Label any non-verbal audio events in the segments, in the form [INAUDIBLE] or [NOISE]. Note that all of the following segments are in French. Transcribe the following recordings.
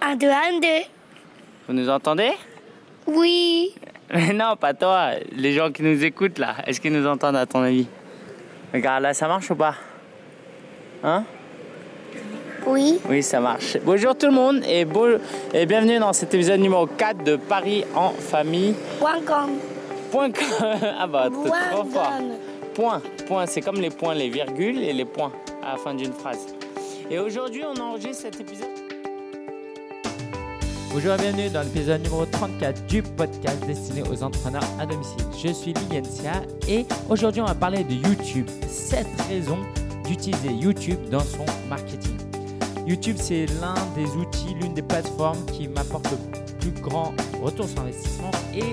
Un, deux, un, deux. Vous nous entendez? Oui. Mais [LAUGHS] non, pas toi. Les gens qui nous écoutent là, est-ce qu'ils nous entendent à ton avis? Regarde, là, ça marche ou pas? Hein? Oui. Oui, ça marche. Bonjour tout le monde et, beau- et bienvenue dans cet épisode numéro 4 de Paris en famille. Point com. Point com- [LAUGHS] Ah bah, t'es trop fort. Point, point, c'est comme les points, les virgules et les points à la fin d'une phrase. Et aujourd'hui, on enregistre cet épisode. Bonjour et bienvenue dans l'épisode numéro 34 du podcast destiné aux entrepreneurs à domicile. Je suis Ligencia et aujourd'hui, on va parler de YouTube. 7 raisons d'utiliser YouTube dans son marketing. YouTube, c'est l'un des outils, l'une des plateformes qui m'apporte le plus grand retour sur investissement et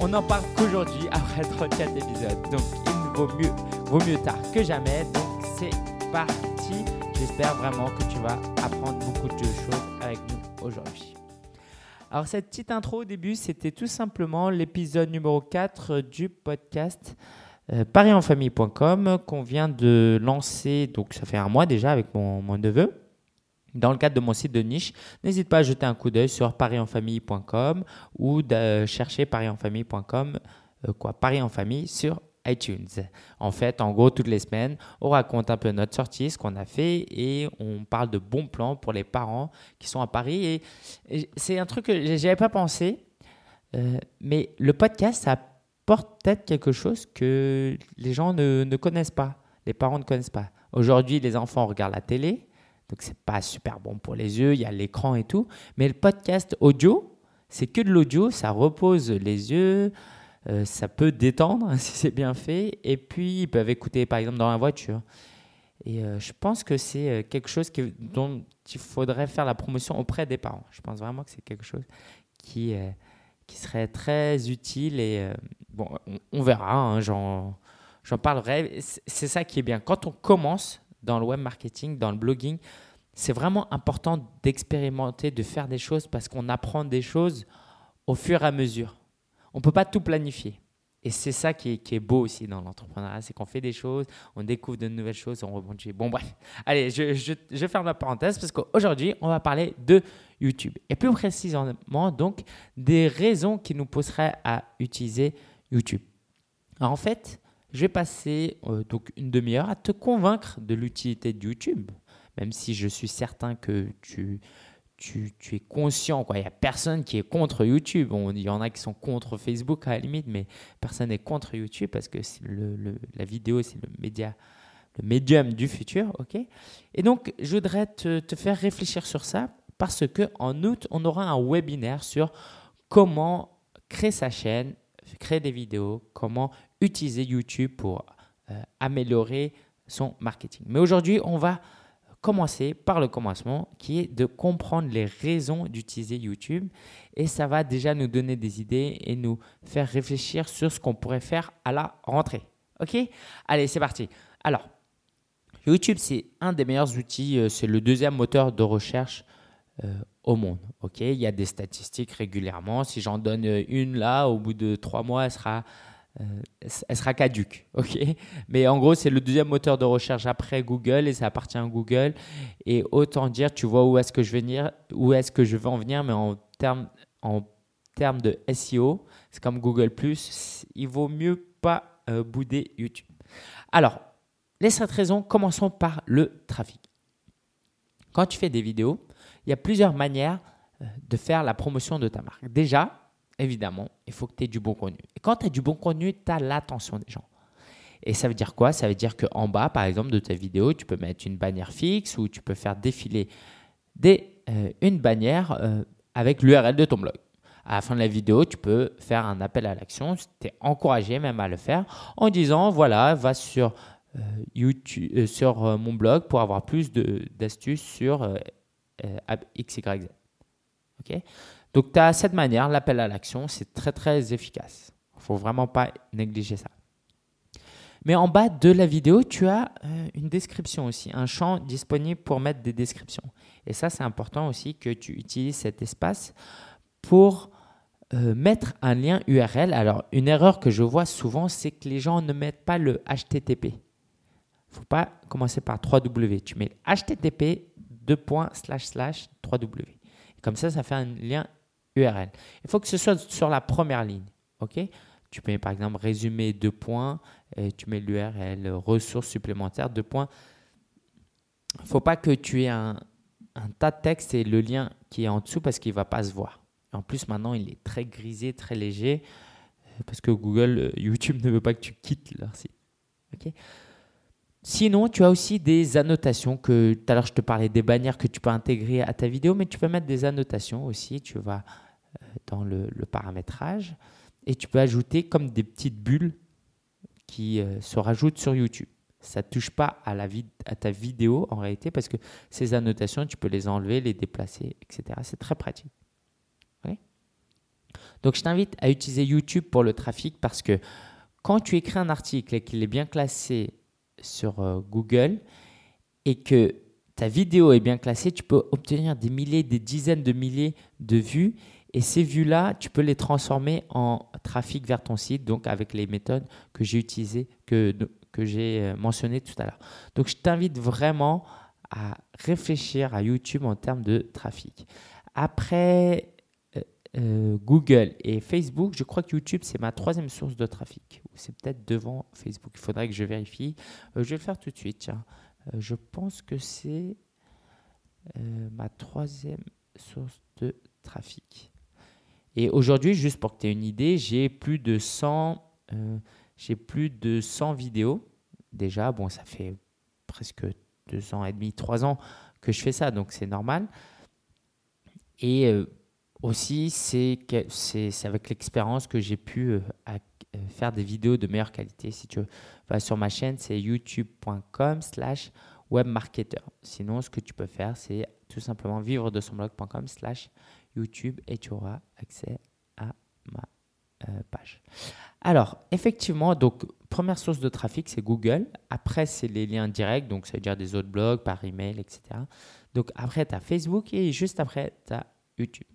on n'en parle qu'aujourd'hui après 34 épisodes. Donc il vaut mieux, vaut mieux tard que jamais. Donc c'est parti. J'espère vraiment que tu vas apprendre beaucoup de choses avec nous aujourd'hui. Alors cette petite intro au début, c'était tout simplement l'épisode numéro 4 du podcast euh, parisenfamille.com qu'on vient de lancer, donc ça fait un mois déjà avec mon, mon neveu dans le cadre de mon site de niche, n'hésite pas à jeter un coup d'œil sur parisenfamille.com ou de chercher parisenfamille.com, euh, quoi, Paris en famille sur iTunes. En fait, en gros, toutes les semaines, on raconte un peu notre sortie, ce qu'on a fait et on parle de bons plans pour les parents qui sont à Paris. Et, c'est un truc que j'avais pas pensé, euh, mais le podcast, ça apporte peut-être quelque chose que les gens ne, ne connaissent pas, les parents ne connaissent pas. Aujourd'hui, les enfants regardent la télé, donc c'est pas super bon pour les yeux, il y a l'écran et tout. Mais le podcast audio, c'est que de l'audio, ça repose les yeux, euh, ça peut détendre [LAUGHS] si c'est bien fait. Et puis ils peuvent écouter par exemple dans la voiture. Et euh, je pense que c'est euh, quelque chose dont il faudrait faire la promotion auprès des parents. Je pense vraiment que c'est quelque chose qui, qui serait très utile. Et bon, on, verra, hein, j'en j'en parlerai. C'est ça qui est bien. Quand on commence dans le web marketing, dans le blogging, c'est vraiment important d'expérimenter, de faire des choses parce qu'on apprend des choses au fur et à mesure. On ne peut pas tout planifier. Et c'est ça qui est, beau aussi dans l'entrepreneuriat, c'est qu'on fait des choses, on découvre de nouvelles choses, on rebondit. Bon bref, allez, je ferme la parenthèse parce qu'aujourd'hui, on va parler de YouTube. Et plus précisément, donc, des raisons qui nous pousseraient à utiliser YouTube. Alors, en fait, je vais passer euh, donc une demi-heure à te convaincre de l'utilité de YouTube, même si je suis certain que tu, tu, es conscient. Il n'y a personne qui est contre YouTube. Il y en a qui sont contre Facebook à la limite, mais personne n'est contre YouTube parce que la vidéo, c'est le média, le médium du futur. Et donc, je voudrais te, te faire réfléchir sur ça parce que en août, on aura un webinaire sur comment créer sa chaîne, créer des vidéos, comment utiliser YouTube pour euh, améliorer son marketing. Mais aujourd'hui, on va commencer par le commencement qui est de comprendre les raisons d'utiliser YouTube et ça va déjà nous donner des idées et nous faire réfléchir sur ce qu'on pourrait faire à la rentrée. OK? Allez, c'est parti. Alors, YouTube, c'est un des meilleurs outils, euh, c'est le deuxième moteur de recherche euh, au monde. Ok, il y a des statistiques régulièrement. Si j'en donne euh, une là, au bout de trois mois, elle sera, euh, elle sera caduque. [LAUGHS] Ok, mais en gros, c'est le deuxième moteur de recherche après Google et ça appartient à Google. Et autant dire, tu vois où est-ce que je vais venir, où est-ce que je veux en venir, mais en termes en termes de SEO, c'est comme Google Il vaut mieux pas euh, bouder YouTube. Alors, les sept raisons, commençons par le trafic. Quand tu fais des vidéos, il y a plusieurs manières euh, de faire la promotion de ta marque. Déjà, évidemment, il faut que tu aies du bon contenu. Et quand tu as du bon contenu, tu as l'attention des gens. Et ça veut dire quoi? Ça veut dire qu'en bas, par exemple, de ta vidéo, tu peux mettre une bannière fixe ou tu peux faire défiler des, euh, une bannière euh, avec l'URL de ton blog. À la fin de la vidéo, tu peux faire un appel à l'action. Tu es encouragé même à le faire en disant voilà, va sur, euh, YouTube, sur mon blog pour avoir plus d'astuces sur XYZ. Ok? Donc, tu as cette manière, l'appel à l'action, c'est très très efficace. Il ne faut vraiment pas négliger ça. Mais en bas de la vidéo, tu as euh, une description aussi, un champ disponible pour mettre des descriptions. Et ça, c'est important aussi que tu utilises cet espace pour euh, mettre un lien URL. Alors, une erreur que je vois souvent, c'est que les gens ne mettent pas le HTTP. Il ne faut pas commencer par 3W. Tu mets HTTP 2. slash slash 3W. Comme ça, ça fait un lien URL. Il faut que ce soit sur la première ligne. OK? Tu mets par exemple résumé deux points et tu mets l'URL ressources supplémentaires deux points. Il ne faut pas que tu aies un, tas de texte et le lien qui est en dessous parce qu'il ne va pas se voir. En plus, maintenant, il est très grisé, très léger parce que Google, euh, YouTube [LAUGHS] ne veut pas que tu quittes leur site. OK? Sinon, tu as aussi des annotations que tout à l'heure je te parlais des bannières que tu peux intégrer à ta vidéo, mais tu peux mettre des annotations aussi. Tu vas dans le, paramétrage et tu peux ajouter comme des petites bulles qui euh, se rajoutent sur YouTube. Ça ne touche pas à, la à ta vidéo en réalité parce que ces annotations, tu peux les enlever, les déplacer, etc. C'est très pratique. Donc je t'invite à utiliser YouTube pour le trafic parce que quand tu écris un article et qu'il est bien classé sur euh, Google et que ta vidéo est bien classée, tu peux obtenir des milliers, des dizaines de milliers de vues. Et ces vues-là, tu peux les transformer en trafic vers ton site, donc avec les méthodes que j'ai utilisées, que, que j'ai euh, mentionnées tout à l'heure. Donc, je t'invite vraiment à réfléchir à YouTube en termes de trafic. Après, euh, Google et Facebook, je crois que YouTube, c'est ma troisième source de trafic. C'est peut-être devant Facebook. Il faudrait que je vérifie. Euh, je vais le faire tout de suite. Euh, je pense que c'est ma troisième source de trafic. Et aujourd'hui, juste pour que tu aies une idée, j'ai plus de 100, j'ai plus de 100 vidéos. Déjà, bon, ça fait presque deux ans et demi, trois ans que je fais ça, donc c'est normal. Et aussi, c'est avec l'expérience que j'ai pu euh, euh, faire des vidéos de meilleure qualité. Si tu vas sur ma chaîne, c'est youtube.com slash webmarketer. Sinon, ce que tu peux faire, c'est tout simplement vivre de son blog.com slash YouTube et tu auras accès à ma euh, page. Alors, effectivement, donc, première source de trafic, c'est Google. Après, c'est les liens directs, donc ça veut dire des autres blogs par email, etc. Donc, après, tu as Facebook et juste après, tu as YouTube.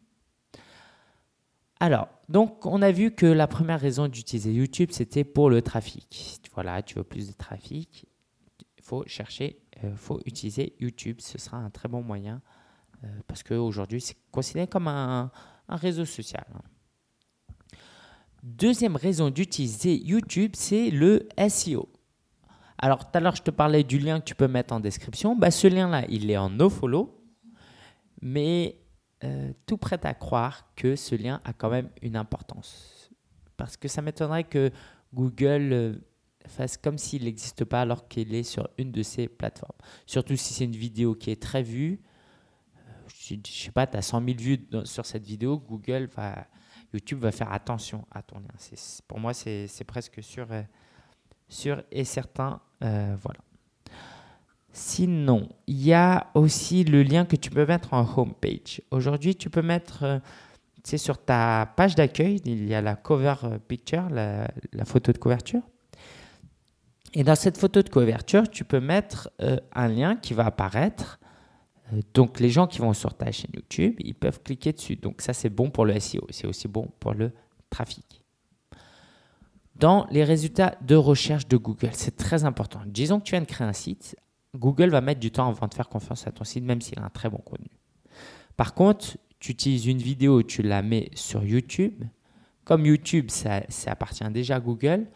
Alors, donc, on a vu que la première raison d'utiliser YouTube, c'était pour le trafic. Voilà, tu veux plus de trafic, il faut chercher, il euh, faut utiliser YouTube. Ce sera un très bon moyen parce qu'aujourd'hui, c'est considéré comme un, réseau social. Deuxième raison d'utiliser YouTube, c'est le SEO. Alors, tout à l'heure, je te parlais du lien que tu peux mettre en description. Bah, ce lien-là, il est en nofollow, mais euh, tout prêt à croire que ce lien a quand même une importance. Parce que ça m'étonnerait que Google euh, fasse comme s'il n'existe pas alors qu'il est sur une de ces plateformes. Surtout si c'est une vidéo qui est très vue. Euh, je sais pas, tu as 100 000 vues sur cette vidéo, Google YouTube va faire attention à ton lien. Pour moi, c'est presque sûr, et certain. voilà. Sinon, il y a aussi le lien que tu peux mettre en homepage. Aujourd'hui, tu peux mettre, c'est euh, sur ta page d'accueil, il y a la cover picture, la, photo de couverture. Et dans cette photo de couverture, tu peux mettre euh, un lien qui va apparaître. Euh, donc, les gens qui vont sur ta chaîne YouTube, ils peuvent cliquer dessus. Donc, ça, c'est bon pour le SEO. C'est aussi bon pour le trafic. Dans les résultats de recherche de Google, c'est très important. Disons que tu viens de créer un site Google va mettre du temps avant de faire confiance à ton site, même s'il a un très bon contenu. Par contre, tu utilises une vidéo, tu la mets sur YouTube. Comme YouTube, ça, appartient déjà à Google,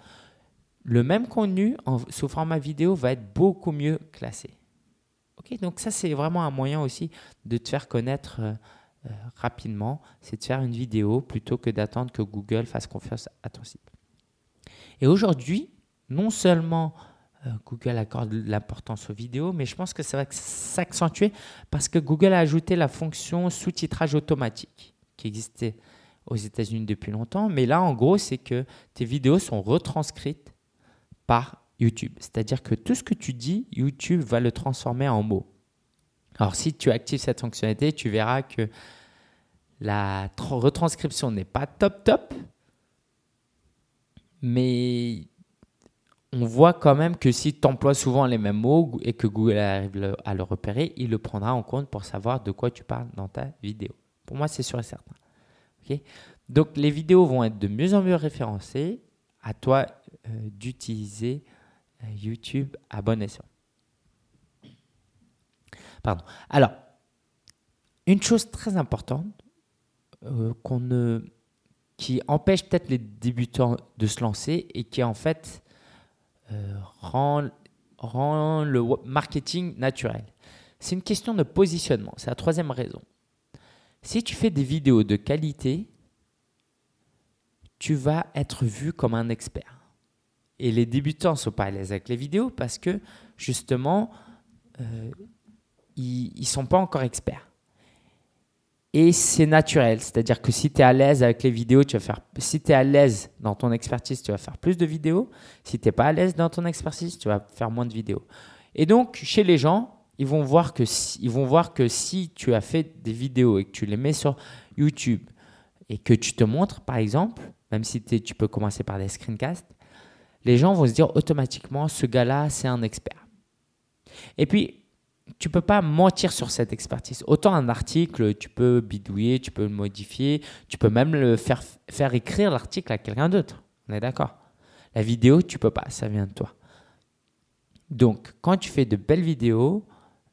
le même contenu en, sous format vidéo va être beaucoup mieux classé. Donc ça, c'est vraiment un moyen aussi de te faire connaître euh, euh, rapidement. C'est de faire une vidéo plutôt que d'attendre que Google fasse confiance à ton site. Et aujourd'hui, non seulement euh, Google accorde l'importance aux vidéos, mais je pense que ça va s'accentuer parce que Google a ajouté la fonction sous-titrage automatique qui existait aux États-Unis depuis longtemps. Mais là, en gros, c'est que tes vidéos sont retranscrites par YouTube. C'est-à-dire que tout ce que tu dis, YouTube va le transformer en mots. Alors, si tu actives cette fonctionnalité, tu verras que la retranscription n'est pas top top, mais on voit quand même que si tu emploies souvent les mêmes mots et que Google arrive à le repérer, il le prendra en compte pour savoir de quoi tu parles dans ta vidéo. Pour moi, c'est sûr et certain. Donc, les vidéos vont être de mieux en mieux référencées. À toi euh, d'utiliser YouTube à bon. Pardon. Alors, une chose très importante euh, qu'on ne, qui empêche peut-être les débutants de se lancer et qui en fait euh, rend le marketing naturel. C'est une question de positionnement. C'est la troisième raison. Si tu fais des vidéos de qualité, tu vas être vu comme un expert. Et les débutants ne sont pas à l'aise avec les vidéos parce que justement, euh, ils ne sont pas encore experts. Et c'est naturel, c'est-à-dire que si tu es à l'aise avec les vidéos, tu vas faire si tu es à l'aise dans ton expertise, tu vas faire plus de vidéos. Si tu n'es pas à l'aise dans ton expertise, tu vas faire moins de vidéos. Et donc chez les gens, ils vont voir que ils vont voir que si tu as fait des vidéos et que tu les mets sur YouTube et que tu te montres par exemple, même si tu peux commencer par des screencasts, les gens vont se dire automatiquement ce gars-là, c'est un expert. Et puis tu peux pas mentir sur cette expertise. Autant un article, tu peux bidouiller, tu peux le modifier, tu peux même le faire, faire écrire l'article à quelqu'un d'autre. On est d'accord? La vidéo, tu peux pas, ça vient de toi. Donc, quand tu fais de belles vidéos,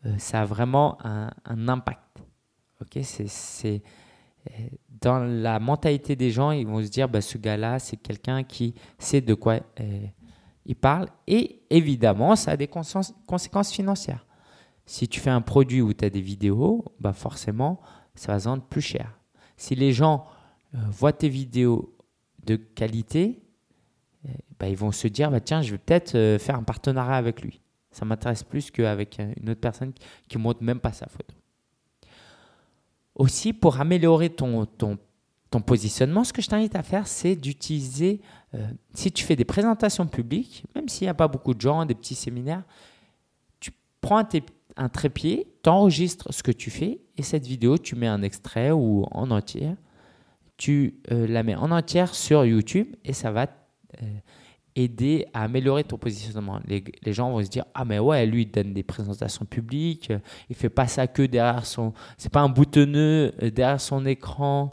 euh, ça a vraiment un, impact. Ok, c'est dans la mentalité des gens, ils vont se dire, bah, ce gars-là, c'est quelqu'un qui sait de quoi euh, il parle. Et évidemment, ça a des conséquences financières. Si tu fais un produit où tu as des vidéos, bah forcément, ça va se vendre plus cher. Si les gens euh, voient tes vidéos de qualité, bah, ils vont se dire bah, tiens, je vais peut-être euh, faire un partenariat avec lui. Ça m'intéresse plus qu'avec euh, une autre personne qui ne montre même pas sa photo. Aussi, pour améliorer ton, positionnement, ce que je t'invite à faire, c'est d'utiliser, si tu fais des présentations publiques, même s'il n'y a pas beaucoup de gens, des petits séminaires, tu prends un trépied, tu enregistres ce que tu fais et cette vidéo, tu mets un extrait ou en entier. Tu euh, la mets en entière sur YouTube et ça va euh, aider à améliorer ton positionnement. Les, gens vont se dire Ah, mais ouais, lui, il donne des présentations publiques, il fait pas ça que derrière son. C'est pas un boutonneux euh, derrière son écran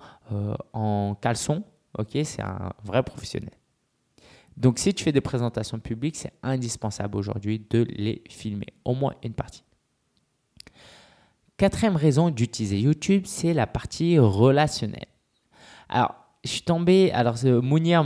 en caleçon. Ok, c'est un vrai professionnel. Donc, si tu fais des présentations publiques, c'est indispensable aujourd'hui de les filmer, au moins une partie. Quatrième raison d'utiliser YouTube, c'est la partie relationnelle. Alors, je suis tombé, alors Mounir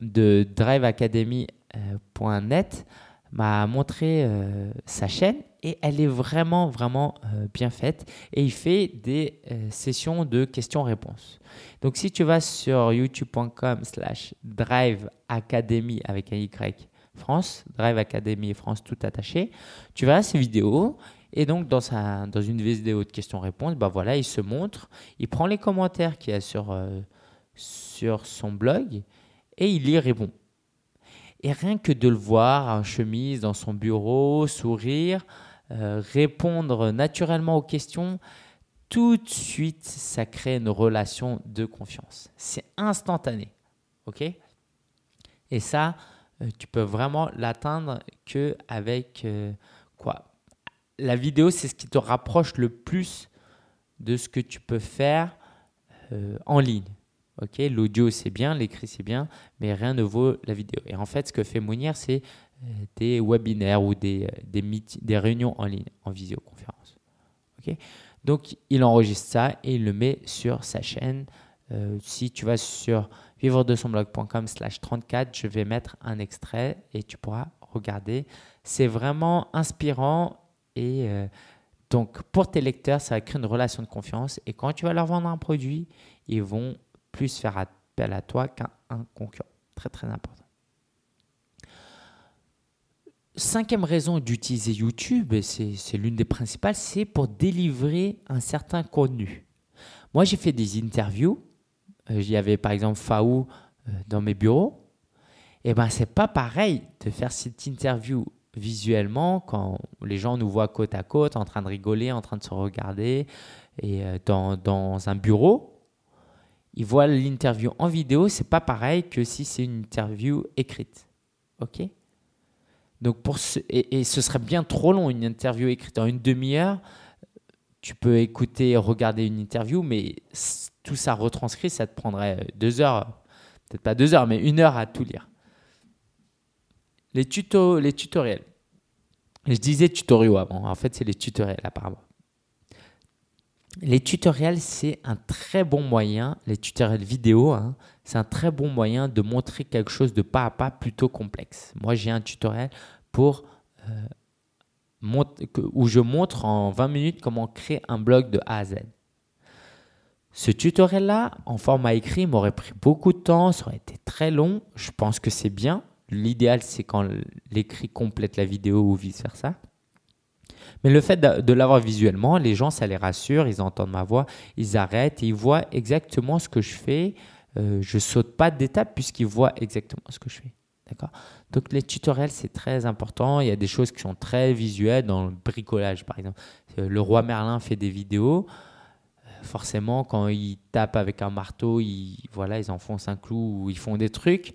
de driveacademy.net m'a montré euh, sa chaîne et elle est vraiment, vraiment euh, bien faite et il fait des euh, sessions de questions-réponses. Donc, si tu vas sur youtube.com slash driveacademy avec un Y France, Drive Academy France tout attaché, tu verras ces vidéos et donc, dans, sa, dans une vidéo de questions-réponses, bah voilà, il se montre, il prend les commentaires qu'il y a sur, euh, sur son blog et il y répond. Et rien que de le voir en chemise dans son bureau, sourire, euh, répondre naturellement aux questions, tout de suite, ça crée une relation de confiance. C'est instantané. OK? Et ça, euh, tu peux vraiment l'atteindre qu'avec quoi? La vidéo, c'est ce qui te rapproche le plus de ce que tu peux faire euh, en ligne. Ok, l'audio c'est bien, l'écrit c'est bien, mais rien ne vaut la vidéo. Et en fait, ce que fait Mounier, c'est euh, des webinaires ou des, euh, des, réunions en ligne, en visioconférence. Ok, donc il enregistre ça et il le met sur sa chaîne. si tu vas sur vivre de son blog.com/slash 34, je vais mettre un extrait et tu pourras regarder. C'est vraiment inspirant et euh, donc, pour tes lecteurs, ça va créer une relation de confiance. Et quand tu vas leur vendre un produit, ils vont plus faire appel à toi qu'à un concurrent. Très, très important. Cinquième raison d'utiliser YouTube, et c'est l'une des principales, c'est pour délivrer un certain contenu. Moi, j'ai fait des interviews. Euh, il y avait par exemple Faou euh, dans mes bureaux. Et eh ben, c'est pas pareil de faire cette interview visuellement, quand les gens nous voient côte à côte, en train de rigoler, en train de se regarder, et euh, dans, dans un bureau, ils voient l'interview en vidéo, c'est pas pareil que si c'est une interview écrite. OK? Donc pour ce, et, ce serait bien trop long, une interview écrite en une demi-heure. Tu peux écouter, regarder une interview, mais tout ça retranscrit, ça te prendrait deux heures, peut-être pas deux heures, mais une heure à tout lire. Les, tutos, les tutoriels. Je disais tutoriaux avant. En fait, c'est les tutoriels apparemment. Les tutoriels, c'est un très bon moyen, les tutoriels vidéo, hein, c'est un très bon moyen de montrer quelque chose de pas à pas plutôt complexe. Moi, j'ai un tutoriel pour euh, où je montre en 20 minutes comment créer un blog de A à Z. Ce tutoriel-là, en format écrit, m'aurait pris beaucoup de temps, ça aurait été très long. Je pense que c'est bien. L'idéal, c'est quand l'écrit complète la vidéo ou vice-versa. Mais le fait de, l'avoir visuellement, les gens, ça les rassure, ils entendent ma voix, ils arrêtent et ils voient exactement ce que je fais. Euh, je saute pas d'étape puisqu'ils voient exactement ce que je fais. D'accord? Donc les tutoriels, c'est très important. Il y a des choses qui sont très visuelles dans le bricolage, par exemple. Euh, le roi Merlin fait des vidéos. Euh, forcément, quand ils tapent avec un marteau, ils, voilà, ils enfoncent un clou ou ils font des trucs.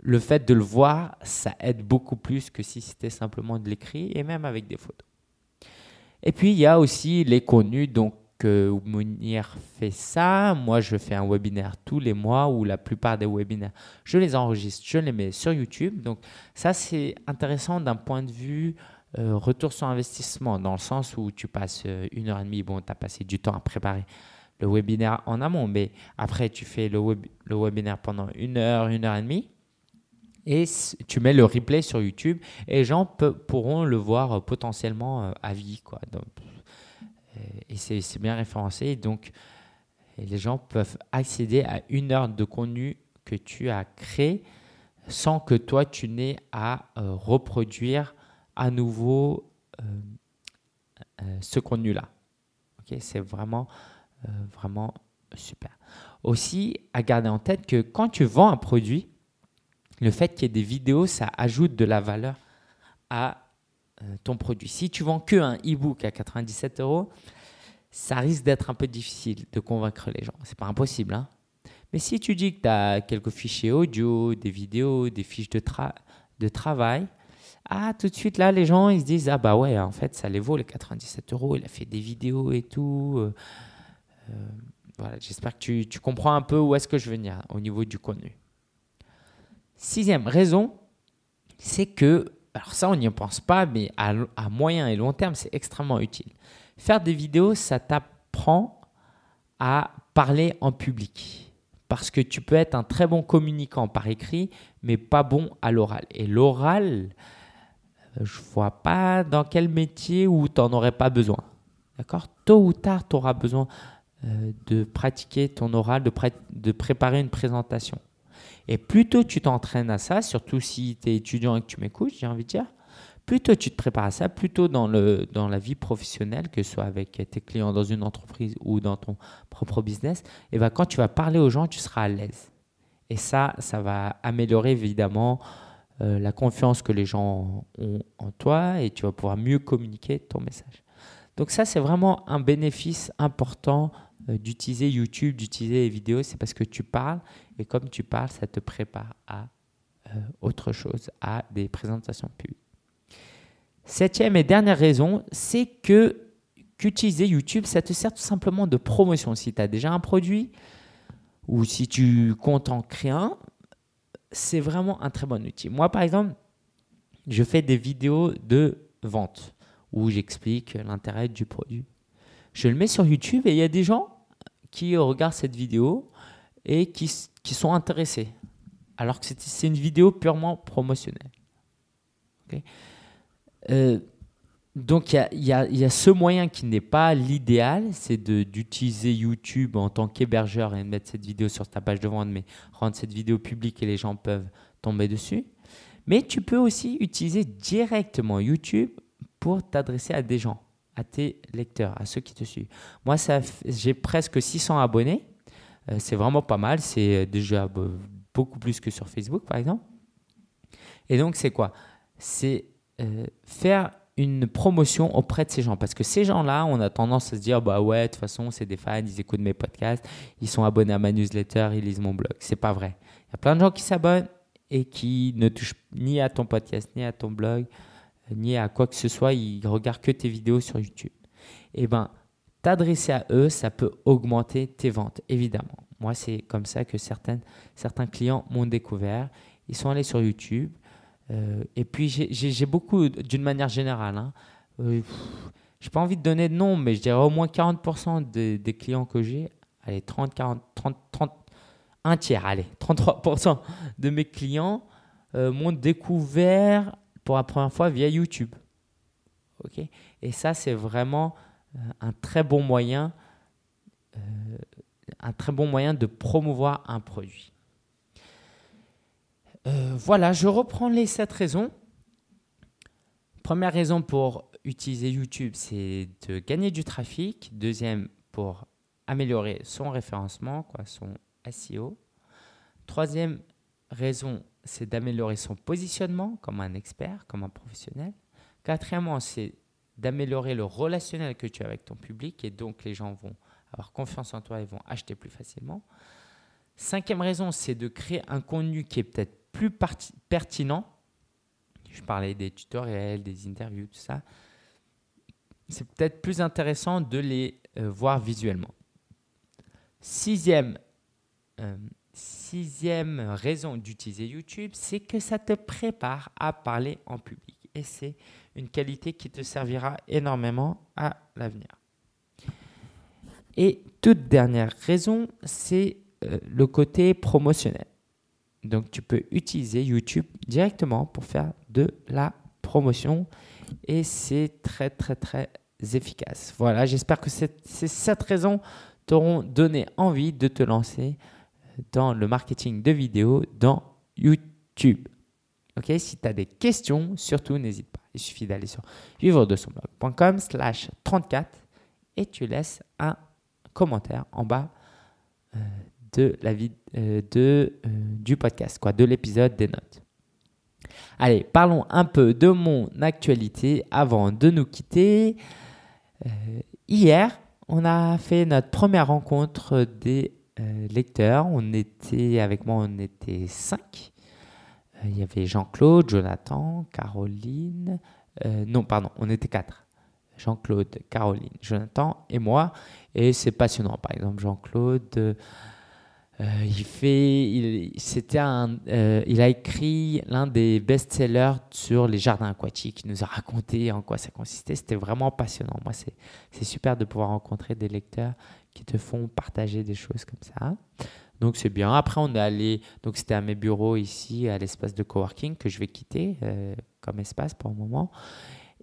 Le fait de le voir, ça aide beaucoup plus que si c'était simplement de l'écrit et même avec des photos. Et puis, il y a aussi les connus. Donc, que Mounir fait ça. Moi, je fais un webinaire tous les mois ou la plupart des webinaires, je les enregistre, je les mets sur YouTube. Donc, ça, c'est intéressant d'un point de vue euh, retour sur investissement, dans le sens où tu passes euh, une heure et demie. Bon, tu as passé du temps à préparer le webinaire en amont, mais après, tu fais le, le webinaire pendant une heure, une heure et demie. Et tu mets le replay sur YouTube et les gens pourront le voir euh, potentiellement à vie. Quoi. Euh, et c'est bien référencé. Donc, les gens peuvent accéder à une heure de contenu que tu as créé sans que toi, tu n'aies à euh, reproduire à nouveau euh, ce contenu-là. C'est vraiment, vraiment super. Aussi, à garder en tête que quand tu vends un produit, le fait qu'il y ait des vidéos, ça ajoute de la valeur à euh, ton produit. Si tu vends que un e-book à 97 euros, ça risque d'être un peu difficile de convaincre les gens. C'est pas impossible. Hein Mais si tu dis que tu as quelques fichiers audio, des vidéos, des fiches de, travail, ah, tout de suite là, les gens ils se disent Ah, bah ouais, en fait, ça les vaut les 97 euros. Il a fait des vidéos et tout. Euh, euh, voilà, j'espère que tu, tu comprends un peu où est-ce que je veux venir au niveau du contenu. Sixième raison, c'est que alors ça, on n'y pense pas, mais à, moyen et long terme, c'est extrêmement utile. Faire des vidéos, ça t'apprend à parler en public. Parce que tu peux être un très bon communicant par écrit, mais pas bon à l'oral. Et l'oral, je vois pas dans quel métier où tu n'en aurais pas besoin. D'accord? Tôt ou tard, tu auras besoin euh, de pratiquer ton oral, de préparer une présentation. Et plus tôt tu t'entraînes à ça, surtout si tu es étudiant et que tu m'écoutes, j'ai envie de dire, plus tôt tu te prépares à ça, plus tôt dans, le, dans la vie professionnelle, que ce soit avec tes clients dans une entreprise ou dans ton propre business, et ben quand tu vas parler aux gens, tu seras à l'aise. Et ça, ça va améliorer évidemment euh, la confiance que les gens ont en toi et tu vas pouvoir mieux communiquer ton message. Donc ça, c'est vraiment un bénéfice important euh, d'utiliser YouTube, d'utiliser les vidéos, c'est parce que tu parles et comme tu parles, ça te prépare à euh, autre chose, à des présentations publiques. Septième et dernière raison, c'est que qu'utiliser YouTube, ça te sert tout simplement de promotion. Si tu as déjà un produit ou si tu comptes en créer un, c'est vraiment un très bon outil. Moi, par exemple, je fais des vidéos de vente où j'explique l'intérêt du produit. Je le mets sur YouTube et il y a des gens qui regardent cette vidéo et qui, qui sont intéressés. Alors que c'est une vidéo purement promotionnelle. Euh, donc il y, y, y a, ce moyen qui n'est pas l'idéal, c'est d'utiliser YouTube en tant qu'hébergeur et de mettre cette vidéo sur ta page de vente, mais rendre cette vidéo publique et les gens peuvent tomber dessus. Mais tu peux aussi utiliser directement YouTube pour t'adresser à des gens à tes lecteurs, à ceux qui te suivent. Moi, j'ai presque 600 abonnés. Euh, c'est vraiment pas mal. C'est déjà beaucoup plus que sur Facebook, par exemple. Et donc, c'est quoi? C'est euh, faire une promotion auprès de ces gens. Parce que ces gens-là, on a tendance à se dire, bah ouais, de toute façon, c'est des fans, ils écoutent mes podcasts, ils sont abonnés à ma newsletter, ils lisent mon blog. C'est pas vrai. Il y a plein de gens qui s'abonnent et qui ne touchent ni à ton podcast, ni à ton blog, ni à quoi que ce soit, ils regardent que tes vidéos sur YouTube. Eh ben, t'adresser à eux, ça peut augmenter tes ventes, évidemment. Moi, c'est comme ça que certaines, certains clients m'ont découvert. Ils sont allés sur YouTube. Euh, et puis, j'ai beaucoup, d'une manière générale, hein, euh, j'ai pas envie de donner de nom, mais je dirais au moins 40% des, des clients que j'ai, allez, 30, 40, 30, 30, un tiers, allez, 33% de mes clients euh, m'ont découvert pour la première fois via YouTube. ok? Et ça, c'est vraiment un très bon moyen, euh, un très bon de promouvoir un produit. voilà, je reprends les sept raisons. Première raison pour utiliser YouTube, c'est de gagner du trafic. Deuxième, pour améliorer son référencement, son SEO. Troisième raison, c'est d'améliorer son positionnement comme un expert, comme un professionnel. Quatrièmement, c'est d'améliorer le relationnel que tu as avec ton public et donc les gens vont avoir confiance en toi et vont acheter plus facilement. Cinquième raison, c'est de créer un contenu qui est peut-être plus pertinent. Je parlais des tutoriels, des interviews, tout ça. C'est peut-être plus intéressant de les euh, voir visuellement. Sixième, euh, sixième raison d'utiliser YouTube, c'est que ça te prépare à parler en public. Et c'est une qualité qui te servira énormément à l'avenir. Et toute dernière raison, c'est euh, le côté promotionnel. Donc tu peux utiliser YouTube directement pour faire de la promotion et c'est très très très efficace. Voilà, j'espère que ces sept raisons t'auront donné envie de te lancer dans le marketing de vidéos dans YouTube. Ok, si tu as des questions, surtout n'hésite pas. Il suffit d'aller sur vivre de son blog.com slash 34 et tu laisses un commentaire en bas euh, de la vie, euh, de, euh, du podcast, quoi, de l'épisode des notes. Allez, parlons un peu de mon actualité avant de nous quitter. hier, on a fait notre première rencontre des lecteurs. On était avec moi, on était 5 il y avait Jean-Claude, Jonathan, Caroline. Euh, non, pardon, on était quatre. Jean-Claude, Caroline, Jonathan et moi. Et c'est passionnant. Par exemple, Jean-Claude euh, euh, il a écrit l'un des best-sellers sur les jardins aquatiques. Il nous a raconté en quoi ça consistait. C'était vraiment passionnant. Moi, c'est, c'est super de pouvoir rencontrer des lecteurs qui te font partager des choses comme ça. Donc c'est bien. Après, on est allé, donc c'était à mes bureaux ici, à l'espace de coworking que je vais quitter euh, comme espace pour le moment.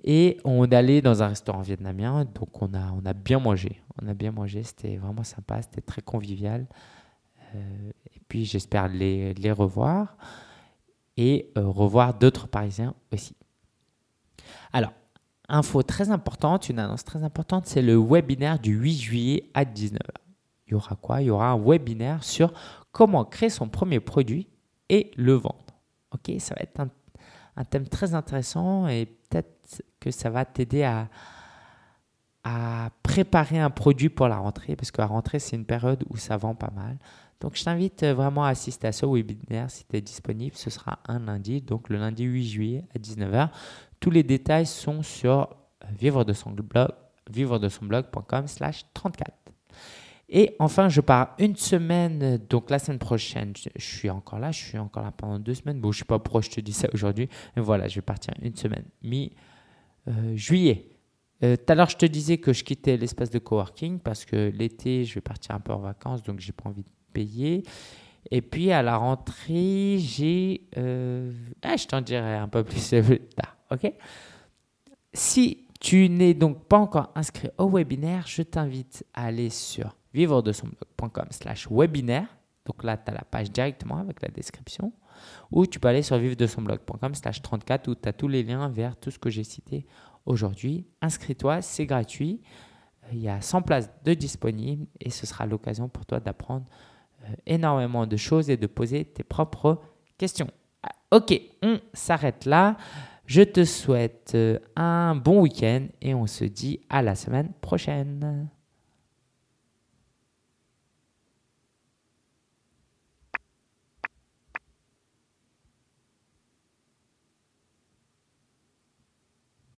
Et on est allé dans un restaurant vietnamien. Donc on a, bien mangé. On a bien mangé. C'était vraiment sympa. C'était très convivial. Euh, et puis j'espère les, les, revoir et euh, revoir d'autres Parisiens aussi. Alors, info très importante, une annonce très importante, c'est le webinaire du 8 juillet à 19h. Il y aura quoi? Il y aura un webinaire sur comment créer son premier produit et le vendre. Ok, ça va être un, thème très intéressant et peut-être que ça va t'aider à, préparer un produit pour la rentrée, parce que la rentrée, c'est une période où ça vend pas mal. Donc, je t'invite vraiment à assister à ce webinaire si tu es disponible. Ce sera un lundi, donc le lundi 8 juillet à 19h. Tous les détails sont sur vivre de son blog, vivre de son blog.com slash 34. Et enfin, je pars une semaine, donc la semaine prochaine, je, suis encore là, je suis encore là pendant deux semaines. Bon, je ne sais pas pourquoi je te dis ça aujourd'hui, mais voilà, je vais partir une semaine, mi-juillet. Euh, tout à l'heure, je te disais que je quittais l'espace de coworking parce que l'été, je vais partir un peu en vacances, donc j'ai pas envie de payer. Et puis à la rentrée, j'ai. Euh, ah, je t'en dirai un peu plus [LAUGHS] tard. OK? Si tu n'es donc pas encore inscrit au webinaire, je t'invite à aller sur vivre de son blog.com/slash webinaire. Donc là, tu as la page directement avec la description. Ou tu peux aller sur vivre de son blog.com/slash 34 où tu as tous les liens vers tout ce que j'ai cité aujourd'hui. Inscris-toi, c'est gratuit. Il y a 100 places de disponibles et ce sera l'occasion pour toi d'apprendre euh, énormément de choses et de poser tes propres questions. Ah, ok, on s'arrête là. Je te souhaite euh, un bon week-end et on se dit à la semaine prochaine.